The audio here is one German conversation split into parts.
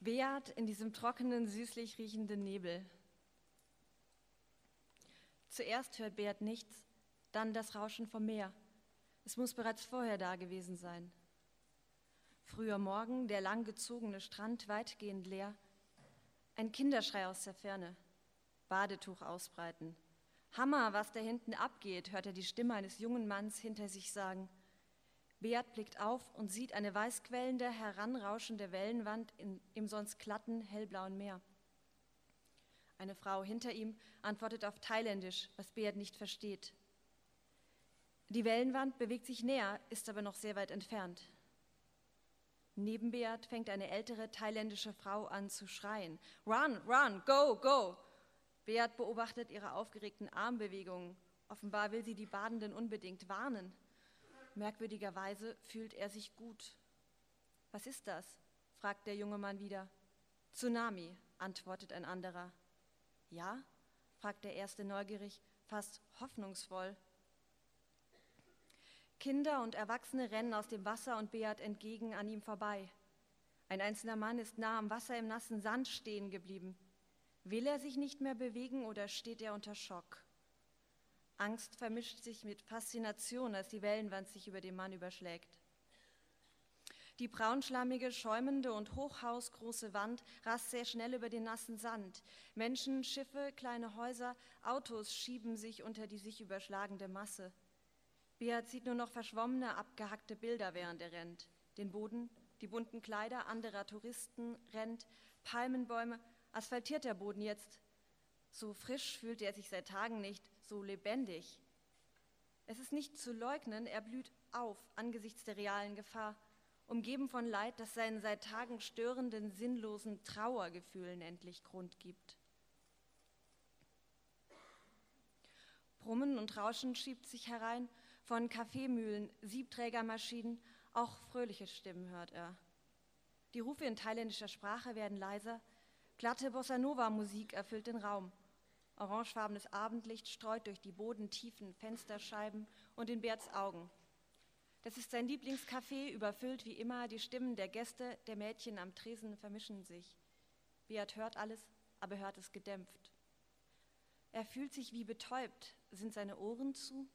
Beat in diesem trockenen, süßlich riechenden Nebel. Zuerst hört Beat nichts, dann das Rauschen vom Meer. Es muss bereits vorher da gewesen sein. Früher Morgen, der langgezogene Strand weitgehend leer. Ein Kinderschrei aus der Ferne. Badetuch ausbreiten. Hammer, was da hinten abgeht, hört er die Stimme eines jungen Manns hinter sich sagen. Beat blickt auf und sieht eine weißquellende, heranrauschende Wellenwand in, im sonst glatten, hellblauen Meer. Eine Frau hinter ihm antwortet auf Thailändisch, was Beat nicht versteht. Die Wellenwand bewegt sich näher, ist aber noch sehr weit entfernt. Neben Beat fängt eine ältere thailändische Frau an zu schreien. Run, run, go, go! Beat beobachtet ihre aufgeregten Armbewegungen. Offenbar will sie die Badenden unbedingt warnen. Merkwürdigerweise fühlt er sich gut. Was ist das? fragt der junge Mann wieder. Tsunami, antwortet ein anderer. Ja? fragt der erste neugierig, fast hoffnungsvoll. Kinder und Erwachsene rennen aus dem Wasser und Beat entgegen an ihm vorbei. Ein einzelner Mann ist nah am Wasser im nassen Sand stehen geblieben. Will er sich nicht mehr bewegen oder steht er unter Schock? Angst vermischt sich mit Faszination, als die Wellenwand sich über den Mann überschlägt. Die braunschlammige, schäumende und hochhausgroße Wand rast sehr schnell über den nassen Sand. Menschen, Schiffe, kleine Häuser, Autos schieben sich unter die sich überschlagende Masse. Beat sieht nur noch verschwommene, abgehackte Bilder, während er rennt. Den Boden, die bunten Kleider anderer Touristen, rennt, Palmenbäume, asphaltiert der Boden jetzt, so frisch fühlte er sich seit Tagen nicht, so lebendig. Es ist nicht zu leugnen, er blüht auf angesichts der realen Gefahr, umgeben von Leid, das seinen seit Tagen störenden, sinnlosen Trauergefühlen endlich Grund gibt. Brummen und Rauschen schiebt sich herein, von Kaffeemühlen, Siebträgermaschinen, auch fröhliche Stimmen hört er. Die Rufe in thailändischer Sprache werden leiser, glatte Bossa Nova Musik erfüllt den Raum. Orangefarbenes Abendlicht streut durch die bodentiefen Fensterscheiben und in Berts Augen. Das ist sein Lieblingscafé, überfüllt wie immer. Die Stimmen der Gäste, der Mädchen am Tresen vermischen sich. Beat hört alles, aber hört es gedämpft. Er fühlt sich wie betäubt. Sind seine Ohren zu?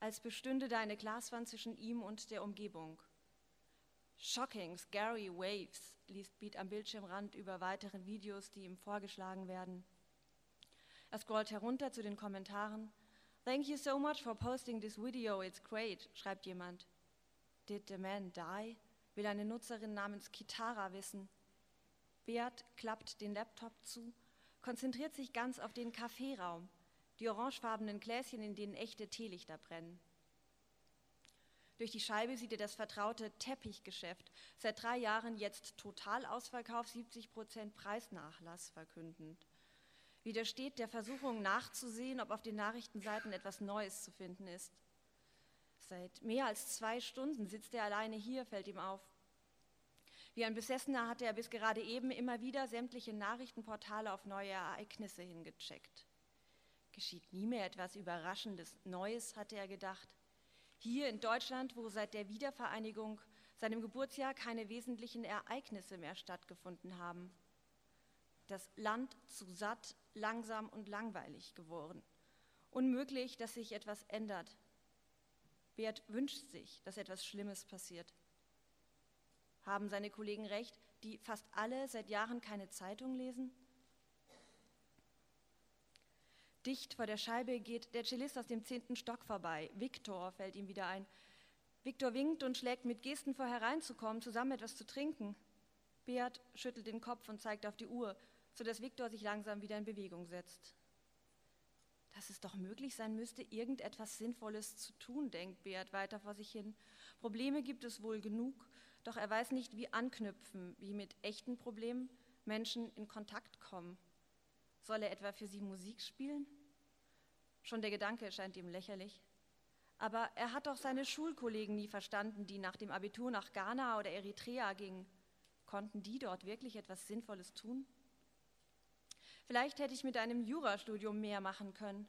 Als bestünde da eine Glaswand zwischen ihm und der Umgebung. Shocking, scary waves, liest Beat am Bildschirmrand über weitere Videos, die ihm vorgeschlagen werden. Er scrollt herunter zu den Kommentaren. Thank you so much for posting this video, it's great, schreibt jemand. Did the man die? will eine Nutzerin namens Kitara wissen. Beat klappt den Laptop zu, konzentriert sich ganz auf den Kaffeeraum, die orangefarbenen Gläschen, in denen echte Teelichter brennen. Durch die Scheibe sieht er das vertraute Teppichgeschäft, seit drei Jahren jetzt Totalausverkauf, 70 Prozent Preisnachlass verkündend widersteht der Versuchung nachzusehen, ob auf den Nachrichtenseiten etwas Neues zu finden ist. Seit mehr als zwei Stunden sitzt er alleine hier, fällt ihm auf. Wie ein Besessener hatte er bis gerade eben immer wieder sämtliche Nachrichtenportale auf neue Ereignisse hingecheckt. Geschieht nie mehr etwas Überraschendes, Neues, hatte er gedacht. Hier in Deutschland, wo seit der Wiedervereinigung, seinem Geburtsjahr, keine wesentlichen Ereignisse mehr stattgefunden haben das Land zu satt, langsam und langweilig geworden. Unmöglich, dass sich etwas ändert. Bert wünscht sich, dass etwas Schlimmes passiert. Haben seine Kollegen recht, die fast alle seit Jahren keine Zeitung lesen? Dicht vor der Scheibe geht der Cellist aus dem zehnten Stock vorbei. Viktor fällt ihm wieder ein. Viktor winkt und schlägt mit Gesten vor hereinzukommen, zusammen etwas zu trinken. Beat schüttelt den Kopf und zeigt auf die Uhr sodass Viktor sich langsam wieder in Bewegung setzt. Dass es doch möglich sein müsste, irgendetwas Sinnvolles zu tun, denkt Beat weiter vor sich hin. Probleme gibt es wohl genug, doch er weiß nicht, wie anknüpfen, wie mit echten Problemen Menschen in Kontakt kommen. Soll er etwa für sie Musik spielen? Schon der Gedanke erscheint ihm lächerlich. Aber er hat doch seine Schulkollegen nie verstanden, die nach dem Abitur nach Ghana oder Eritrea gingen. Konnten die dort wirklich etwas Sinnvolles tun? Vielleicht hätte ich mit einem Jurastudium mehr machen können.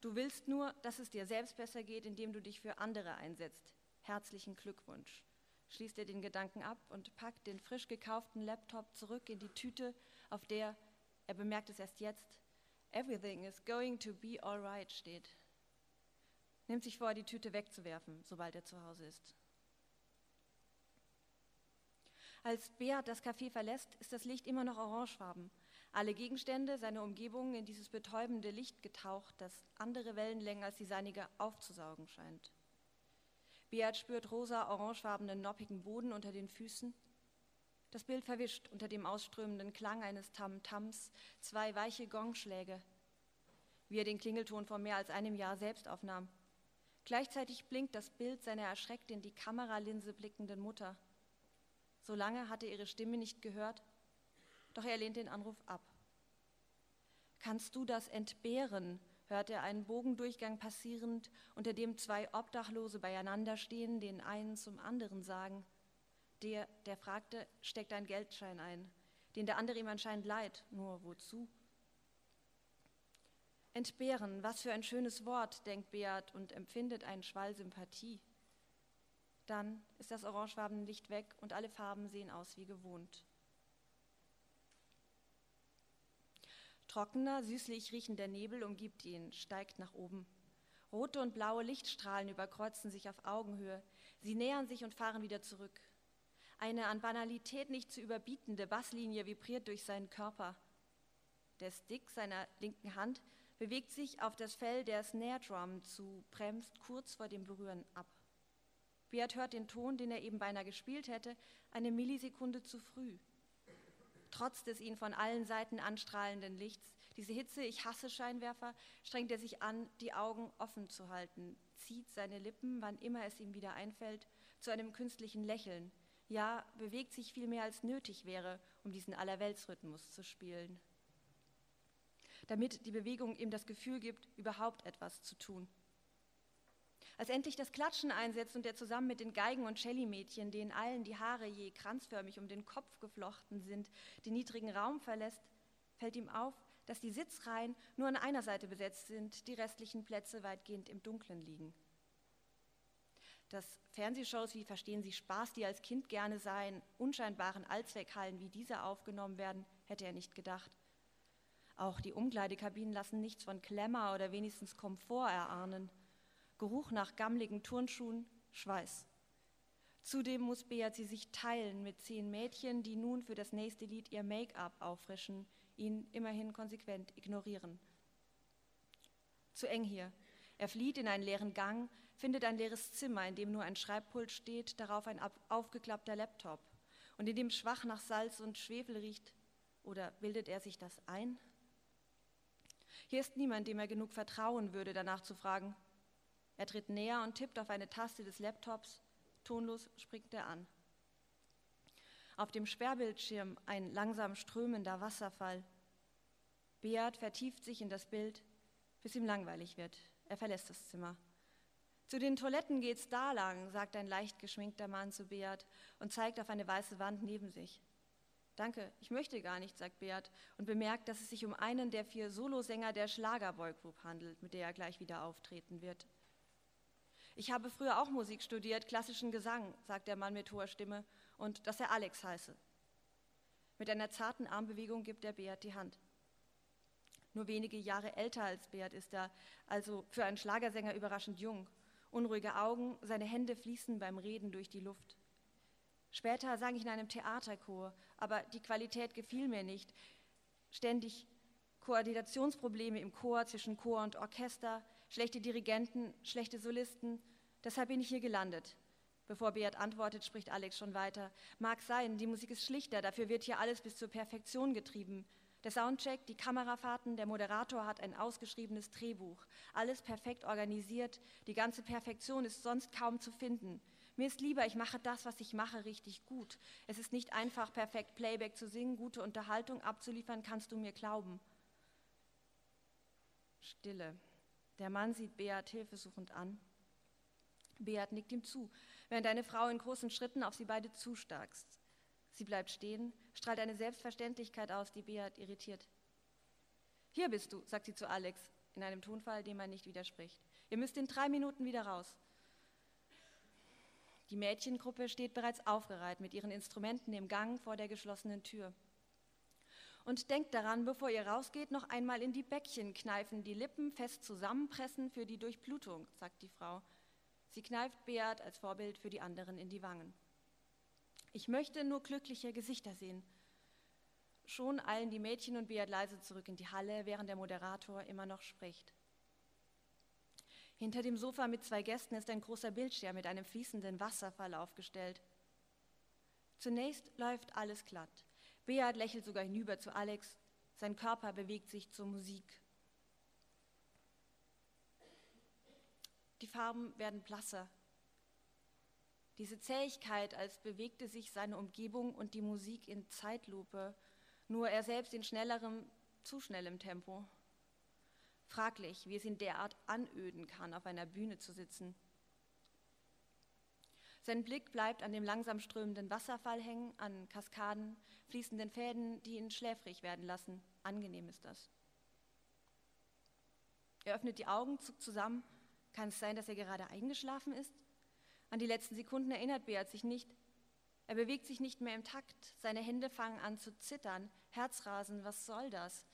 Du willst nur, dass es dir selbst besser geht, indem du dich für andere einsetzt. Herzlichen Glückwunsch, schließt er den Gedanken ab und packt den frisch gekauften Laptop zurück in die Tüte, auf der, er bemerkt es erst jetzt, Everything is going to be alright steht. Nimmt sich vor, die Tüte wegzuwerfen, sobald er zu Hause ist. Als Beat das Café verlässt, ist das Licht immer noch orangefarben. Alle Gegenstände, seine Umgebung in dieses betäubende Licht getaucht, das andere Wellenlängen als die seinige aufzusaugen scheint. Beat spürt rosa-orangefarbenen, noppigen Boden unter den Füßen. Das Bild verwischt unter dem ausströmenden Klang eines Tam-Tams, zwei weiche Gongschläge, wie er den Klingelton vor mehr als einem Jahr selbst aufnahm. Gleichzeitig blinkt das Bild seiner erschreckt in die Kameralinse blickenden Mutter. So lange hatte ihre Stimme nicht gehört, doch er lehnt den Anruf ab. Kannst du das entbehren? hört er einen Bogendurchgang passierend, unter dem zwei Obdachlose beieinander stehen, den einen zum anderen sagen. Der, der fragte, steckt ein Geldschein ein, den der andere ihm anscheinend leid, nur wozu? Entbehren, was für ein schönes Wort, denkt Beat und empfindet einen Schwall Sympathie. Dann ist das orangefarbene Licht weg und alle Farben sehen aus wie gewohnt. Trockener, süßlich riechender Nebel umgibt ihn, steigt nach oben. Rote und blaue Lichtstrahlen überkreuzen sich auf Augenhöhe. Sie nähern sich und fahren wieder zurück. Eine an Banalität nicht zu überbietende Basslinie vibriert durch seinen Körper. Der Stick seiner linken Hand bewegt sich auf das Fell der Snare Drum zu, bremst kurz vor dem Berühren ab. Beat hört den Ton, den er eben beinahe gespielt hätte, eine Millisekunde zu früh. Trotz des ihn von allen Seiten anstrahlenden Lichts, diese Hitze, ich hasse Scheinwerfer, strengt er sich an, die Augen offen zu halten, zieht seine Lippen, wann immer es ihm wieder einfällt, zu einem künstlichen Lächeln. Ja, bewegt sich viel mehr als nötig wäre, um diesen Allerweltsrhythmus zu spielen. Damit die Bewegung ihm das Gefühl gibt, überhaupt etwas zu tun. Als endlich das Klatschen einsetzt und er zusammen mit den Geigen- und Celli-Mädchen, denen allen die Haare je kranzförmig um den Kopf geflochten sind, den niedrigen Raum verlässt, fällt ihm auf, dass die Sitzreihen nur an einer Seite besetzt sind, die restlichen Plätze weitgehend im Dunkeln liegen. Dass Fernsehshows wie Verstehen Sie Spaß, die als Kind gerne seien, unscheinbaren Allzweckhallen wie diese aufgenommen werden, hätte er nicht gedacht. Auch die Umkleidekabinen lassen nichts von Klemmer oder wenigstens Komfort erahnen. Geruch nach gammligen Turnschuhen, Schweiß. Zudem muss Beat sich teilen mit zehn Mädchen, die nun für das nächste Lied ihr Make-up auffrischen, ihn immerhin konsequent ignorieren. Zu eng hier. Er flieht in einen leeren Gang, findet ein leeres Zimmer, in dem nur ein Schreibpult steht, darauf ein aufgeklappter Laptop und in dem schwach nach Salz und Schwefel riecht. Oder bildet er sich das ein? Hier ist niemand, dem er genug vertrauen würde, danach zu fragen. Er tritt näher und tippt auf eine Taste des Laptops. Tonlos springt er an. Auf dem Sperrbildschirm ein langsam strömender Wasserfall. Beat vertieft sich in das Bild, bis ihm langweilig wird. Er verlässt das Zimmer. Zu den Toiletten geht's da lang, sagt ein leicht geschminkter Mann zu Beat und zeigt auf eine weiße Wand neben sich. Danke, ich möchte gar nicht, sagt Beat und bemerkt, dass es sich um einen der vier Solosänger der Schlagerboygroup handelt, mit der er gleich wieder auftreten wird. Ich habe früher auch Musik studiert, klassischen Gesang, sagt der Mann mit hoher Stimme, und dass er Alex heiße. Mit einer zarten Armbewegung gibt er Beat die Hand. Nur wenige Jahre älter als Beat ist er, also für einen Schlagersänger überraschend jung. Unruhige Augen, seine Hände fließen beim Reden durch die Luft. Später sang ich in einem Theaterchor, aber die Qualität gefiel mir nicht. Ständig Koordinationsprobleme im Chor zwischen Chor und Orchester, schlechte Dirigenten, schlechte Solisten. Deshalb bin ich hier gelandet. Bevor Beat antwortet, spricht Alex schon weiter. Mag sein, die Musik ist schlichter, dafür wird hier alles bis zur Perfektion getrieben. Der Soundcheck, die Kamerafahrten, der Moderator hat ein ausgeschriebenes Drehbuch. Alles perfekt organisiert, die ganze Perfektion ist sonst kaum zu finden. Mir ist lieber, ich mache das, was ich mache, richtig gut. Es ist nicht einfach, perfekt Playback zu singen, gute Unterhaltung abzuliefern, kannst du mir glauben. Stille. Der Mann sieht Beat hilfesuchend an. Beat nickt ihm zu, während eine Frau in großen Schritten auf sie beide zustarkst. Sie bleibt stehen, strahlt eine Selbstverständlichkeit aus, die Beat irritiert. Hier bist du, sagt sie zu Alex, in einem Tonfall, dem man nicht widerspricht. Ihr müsst in drei Minuten wieder raus. Die Mädchengruppe steht bereits aufgereiht mit ihren Instrumenten im Gang vor der geschlossenen Tür. Und denkt daran, bevor ihr rausgeht, noch einmal in die Bäckchen kneifen, die Lippen fest zusammenpressen für die Durchblutung, sagt die Frau. Sie kneift Beat als Vorbild für die anderen in die Wangen. Ich möchte nur glückliche Gesichter sehen. Schon eilen die Mädchen und Beat leise zurück in die Halle, während der Moderator immer noch spricht. Hinter dem Sofa mit zwei Gästen ist ein großer Bildschirm mit einem fließenden Wasserfall aufgestellt. Zunächst läuft alles glatt. Beat lächelt sogar hinüber zu Alex. Sein Körper bewegt sich zur Musik. Die Farben werden blasser. Diese Zähigkeit, als bewegte sich seine Umgebung und die Musik in Zeitlupe, nur er selbst in schnellerem, zu schnellem Tempo. Fraglich, wie es ihn derart anöden kann, auf einer Bühne zu sitzen. Sein Blick bleibt an dem langsam strömenden Wasserfall hängen, an Kaskaden, fließenden Fäden, die ihn schläfrig werden lassen. Angenehm ist das. Er öffnet die Augen, zuckt zusammen. Kann es sein, dass er gerade eingeschlafen ist? An die letzten Sekunden erinnert Beat sich nicht. Er bewegt sich nicht mehr im Takt. Seine Hände fangen an zu zittern. Herzrasen, was soll das?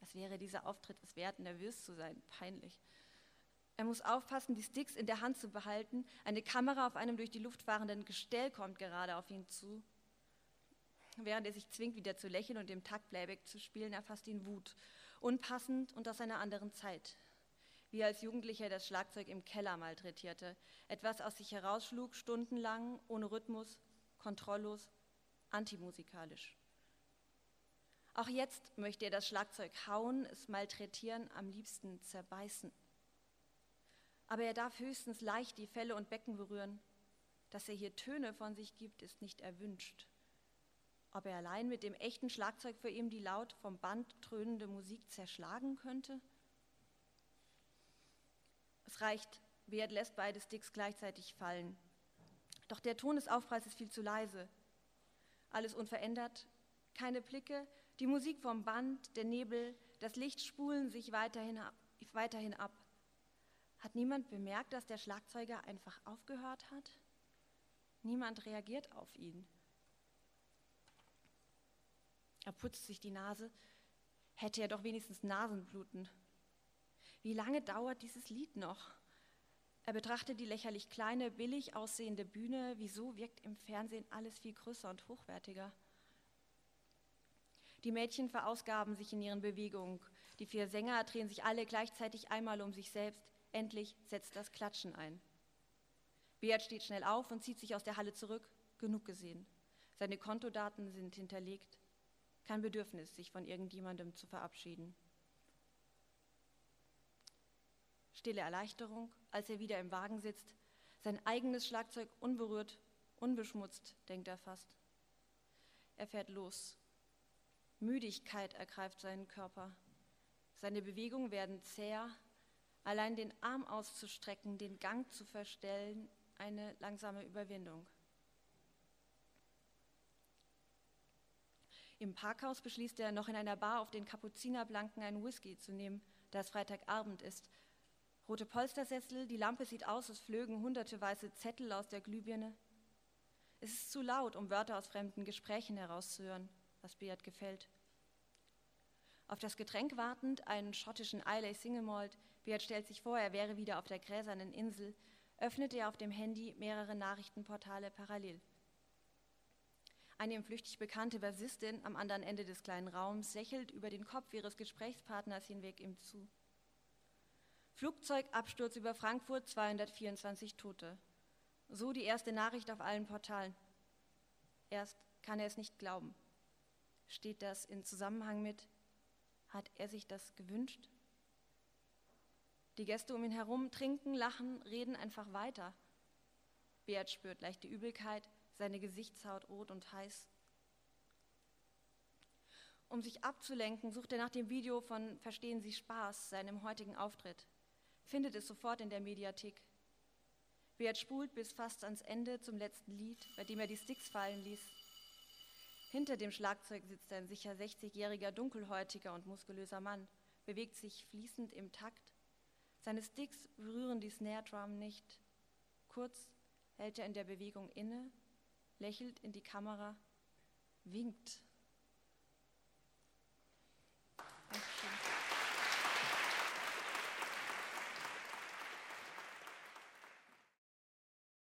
Was wäre dieser Auftritt es wert, nervös zu sein? Peinlich. Er muss aufpassen, die Sticks in der Hand zu behalten. Eine Kamera auf einem durch die Luft fahrenden Gestell kommt gerade auf ihn zu. Während er sich zwingt, wieder zu lächeln und im Takt Playback zu spielen, erfasst ihn Wut. Unpassend und aus einer anderen Zeit. Wie als Jugendlicher das Schlagzeug im Keller malträtierte. Etwas aus sich herausschlug, stundenlang, ohne Rhythmus, kontrolllos, antimusikalisch. Auch jetzt möchte er das Schlagzeug hauen, es malträtieren, am liebsten zerbeißen aber er darf höchstens leicht die Felle und Becken berühren. Dass er hier Töne von sich gibt, ist nicht erwünscht. Ob er allein mit dem echten Schlagzeug für ihm die laut vom Band dröhnende Musik zerschlagen könnte? Es reicht, Beat lässt beide Sticks gleichzeitig fallen. Doch der Ton des Aufpreises ist viel zu leise. Alles unverändert, keine Blicke, die Musik vom Band, der Nebel, das Licht spulen sich weiterhin. Weiterhin ab. Hat niemand bemerkt, dass der Schlagzeuger einfach aufgehört hat? Niemand reagiert auf ihn. Er putzt sich die Nase. Hätte er doch wenigstens Nasenbluten. Wie lange dauert dieses Lied noch? Er betrachtet die lächerlich kleine, billig aussehende Bühne. Wieso wirkt im Fernsehen alles viel größer und hochwertiger? Die Mädchen verausgaben sich in ihren Bewegungen. Die vier Sänger drehen sich alle gleichzeitig einmal um sich selbst. Endlich setzt das Klatschen ein. Beat steht schnell auf und zieht sich aus der Halle zurück. Genug gesehen. Seine Kontodaten sind hinterlegt. Kein Bedürfnis, sich von irgendjemandem zu verabschieden. Stille Erleichterung, als er wieder im Wagen sitzt. Sein eigenes Schlagzeug unberührt, unbeschmutzt, denkt er fast. Er fährt los. Müdigkeit ergreift seinen Körper. Seine Bewegungen werden zäher, Allein den Arm auszustrecken, den Gang zu verstellen, eine langsame Überwindung. Im Parkhaus beschließt er, noch in einer Bar auf den Kapuzinerblanken einen Whisky zu nehmen, da es Freitagabend ist. Rote Polstersessel, die Lampe sieht aus, es flögen hunderte weiße Zettel aus der Glühbirne. Es ist zu laut, um Wörter aus fremden Gesprächen herauszuhören, was Beat gefällt. Auf das Getränk wartend, einen schottischen Islay Single Malt, Beat stellt sich vor, er wäre wieder auf der gräsernen Insel, öffnet er auf dem Handy mehrere Nachrichtenportale parallel. Eine ihm flüchtig bekannte Versistin am anderen Ende des kleinen Raums lächelt über den Kopf ihres Gesprächspartners hinweg ihm zu. Flugzeugabsturz über Frankfurt, 224 Tote. So die erste Nachricht auf allen Portalen. Erst kann er es nicht glauben. Steht das in Zusammenhang mit, hat er sich das gewünscht? Die Gäste um ihn herum trinken, lachen, reden einfach weiter. Beat spürt leichte Übelkeit, seine Gesichtshaut rot und heiß. Um sich abzulenken, sucht er nach dem Video von Verstehen Sie Spaß, seinem heutigen Auftritt, findet es sofort in der Mediathek. Beat spult bis fast ans Ende zum letzten Lied, bei dem er die Sticks fallen ließ. Hinter dem Schlagzeug sitzt ein sicher 60-jähriger, dunkelhäutiger und muskulöser Mann, bewegt sich fließend im Takt seine Sticks berühren die Snare Drum nicht. Kurz, hält er in der Bewegung inne, lächelt in die Kamera, winkt